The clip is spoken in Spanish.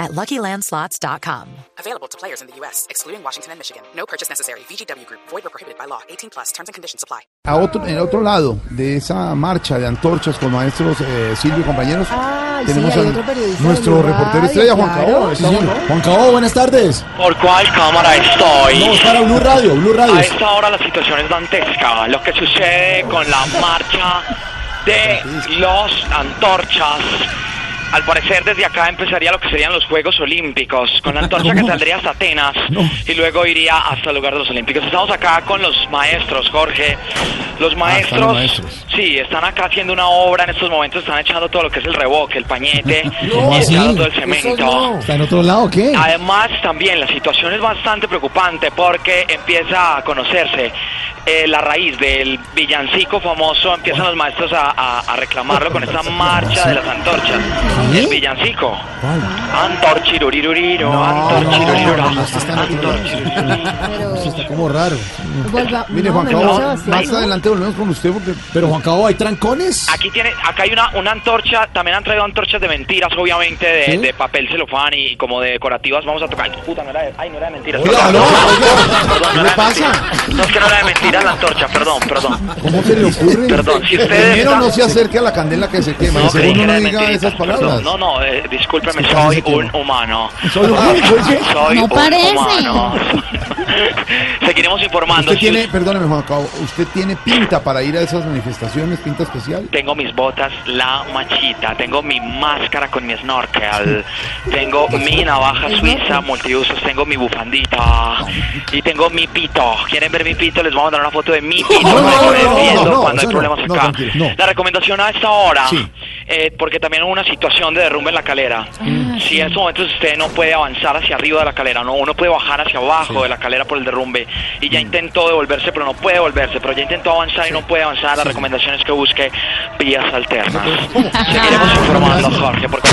at LuckyLandSlots.com. Available to players in the U.S., excluding Washington and Michigan. No purchase necessary. VGW Group. Void or prohibited by law. 18 plus. Terms and conditions apply. A otro, en el otro lado de esa marcha de antorchas con maestros eh, Silvio y compañeros, Ay, tenemos sí, hay a otro periodista nuestro reportero estrella, Juan claro. Cabo. Sí, Juan Cabo, buenas tardes. ¿Por cuál cámara estoy? No, es para Blue Radio, Blue Radio. A esta hora la situación es dantesca. Lo que sucede con la marcha de los antorchas. Al parecer desde acá empezaría lo que serían los Juegos Olímpicos, con la antorcha que saldría hasta Atenas y luego iría hasta el lugar de los Olímpicos. Estamos acá con los maestros, Jorge. Los maestros, los maestros. sí, están acá haciendo una obra en estos momentos, están echando todo lo que es el revoque, el pañete, echando todo el cemento. ¿Está en otro lado qué? Además, también la situación es bastante preocupante porque empieza a conocerse eh, la raíz del villancico famoso. Empiezan los maestros a, a- a reclamarlo con esta marcha de las antorchas. ¿Qué? El villancico. ¿Cuál? Antorchiruriruriro, No, antorchiruriruro, no, esto está. Pero Eso como raro. volva- Mire, Juan Cabo, más adelante volvemos con usted porque Pero Juan Cabo, ¿hay trancones? Aquí tiene, acá hay una, una antorcha, también han traído antorchas de mentiras, obviamente, de, ¿Sí? de papel celofán y, como de decorativas. Vamos a tocar. Puta, no era de, ay, no era de mentiras. Oiga, perdón, ¿qué no le pasa? mentiras. No, es que no era de mentiras la antorcha, perdón, perdón. ¿cómo se le ocurre? Perdón, si ustedes Primero no se acerque a la candela que se quema, No, segundo no diga esas palabras. perdón. No, no, eh, discúlpeme, soy un humano. Soy un. Soy No un parece. humano. Seguiremos informando. Usted tiene, perdóneme Juan Cabo, ¿usted tiene pinta para ir a esas manifestaciones, pinta especial? Tengo mis botas, la machita, tengo mi máscara con mi snorkel, tengo mi navaja suiza multiusos, tengo mi bufandita y tengo mi pito. ¿Quieren ver mi pito? Les voy a mandar una foto de mi pito No, para que no, no, cuando hay problemas no, acá. La recomendación a esta hora, Sí. eh, porque también hubo una situación de derrumbe en la calera. si en estos momentos usted no puede avanzar hacia arriba de la calera, no, uno puede bajar hacia abajo de la calera por el derrumbe y ya intentó devolverse, pero no puede devolverse, pero ya intentó avanzar y no puede avanzar. La recomendación es que busque vías alternas. Seguiremos informando, Jorge, porque